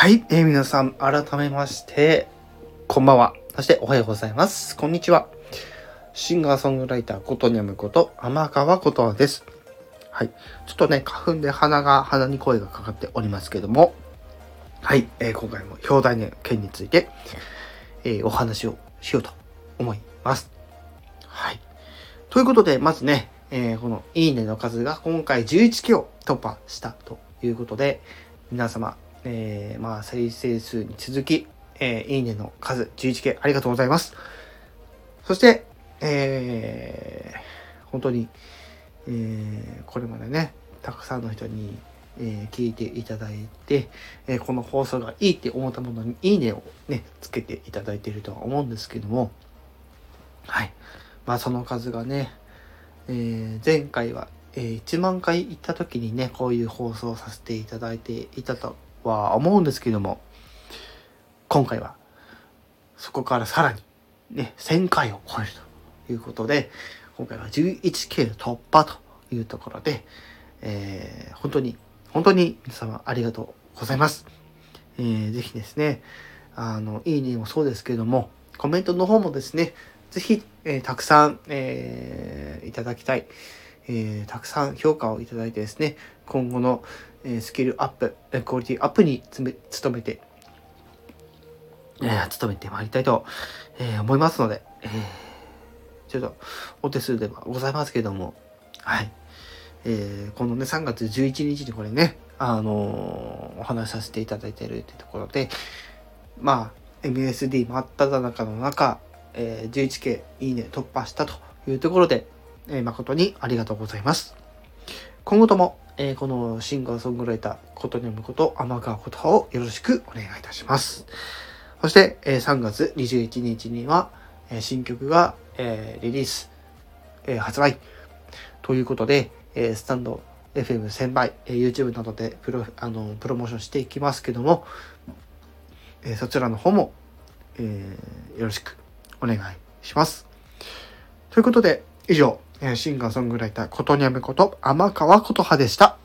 はい、えー皆さん、改めまして、こんばんは。そして、おはようございます。こんにちは。シンガーソングライターことにゃむこと、天川ことわです。はい。ちょっとね、花粉で鼻が、鼻に声がかかっておりますけども、はい、えー今回も表題の件について、えーお話をしようと思います。はい。ということで、まずね、えーこのいいねの数が今回11期を突破したということで、皆様、えーまあ、再生数に続き、えーいいねの数11件ありがとうございます。そして、えー本当に、えーこれまでね、たくさんの人に、えー聞いていただいて、えーこの放送がいいって思ったものにいいねをね、つけていただいているとは思うんですけども、はい。まあその数がね、えー前回は、えー1万回行った時にね、こういう放送をさせていただいていたとは思うんですけども、今回はそこからさらにね、1000回を超えるということで、今回は 11K 突破というところで、えー本当に、本当に皆様ありがとうございます。えーぜひですね、あの、いいねもそうですけども、コメントの方もですね、ぜひ、えーたくさん、えーいただきたい、えーたくさん評価をいただいてですね、今後の、えースキルアップ、クオリティアップにつめ努めて、えー努めてまいりたいと、えー思いますので、えーちょっとお手数ではございますけども、はい。えーこのね、3月11日にこれね、あのーお話しさせていただいているってところで、まあ、MSD 真っ只中の中、えー 11K いいね突破したというところで、え誠にありがとうございます。今後とも、えこのシンガーソングライター、ことにむこと、天川ことをよろしくお願いいたします。そして、えー3月21日には、え新曲が、えリリース、え発売ということで、えスタンド FM1000 倍、えー YouTube などでプロあのプロモーションしていきますけども、えそちらの方も、えよろしくお願いします。ということで、以上、えーシンガーソングライター、ことにゃむこと、天川琴葉でした。